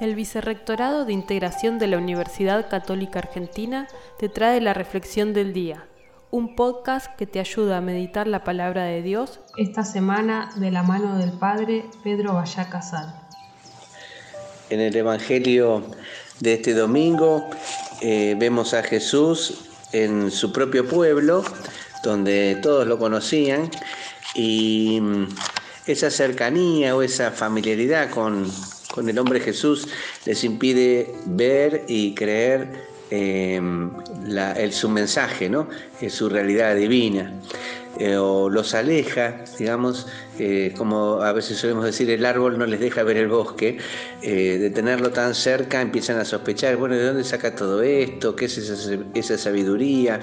El Vicerrectorado de Integración de la Universidad Católica Argentina te trae la Reflexión del Día, un podcast que te ayuda a meditar la palabra de Dios esta semana de la mano del Padre Pedro Vallá Casal. En el Evangelio de este domingo eh, vemos a Jesús en su propio pueblo, donde todos lo conocían, y mm, esa cercanía o esa familiaridad con, con el hombre Jesús les impide ver y creer em, el, su mensaje, ¿no? su realidad divina. Eh, o los aleja, digamos, eh, como a veces solemos decir, el árbol no les deja ver el bosque, eh, de tenerlo tan cerca empiezan a sospechar, bueno, ¿de dónde saca todo esto? ¿Qué es esa, sabiduría?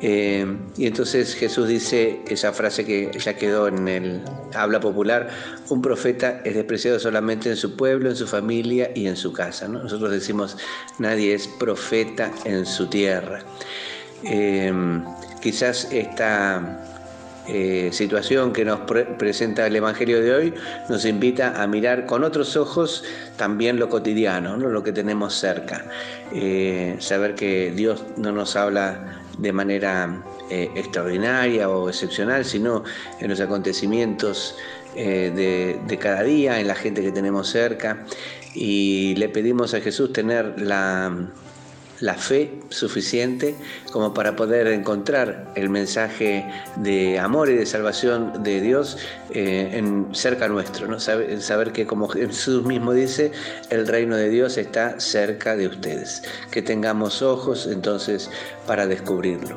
y entonces Jesús dice esa frase que ya quedó en el habla popular, un profeta es despreciado solamente en su pueblo, en su familia y en su casa. Nosotros decimos, nadie es profeta en su tierra. Quizás esta eh, situación que nos presenta el Evangelio de hoy nos invita a mirar con otros ojos también lo cotidiano, lo que tenemos cerca. Eh, saber que Dios no nos habla de manera eh, extraordinaria o excepcional, sino en los acontecimientos de cada día, en la gente que tenemos cerca. Y le pedimos a Jesús tener la la fe suficiente como para poder encontrar el mensaje de amor y de salvación de Dios eh, en, cerca nuestro, saber que como Jesús mismo dice, el reino de Dios está cerca de ustedes, que tengamos ojos entonces para descubrirlo.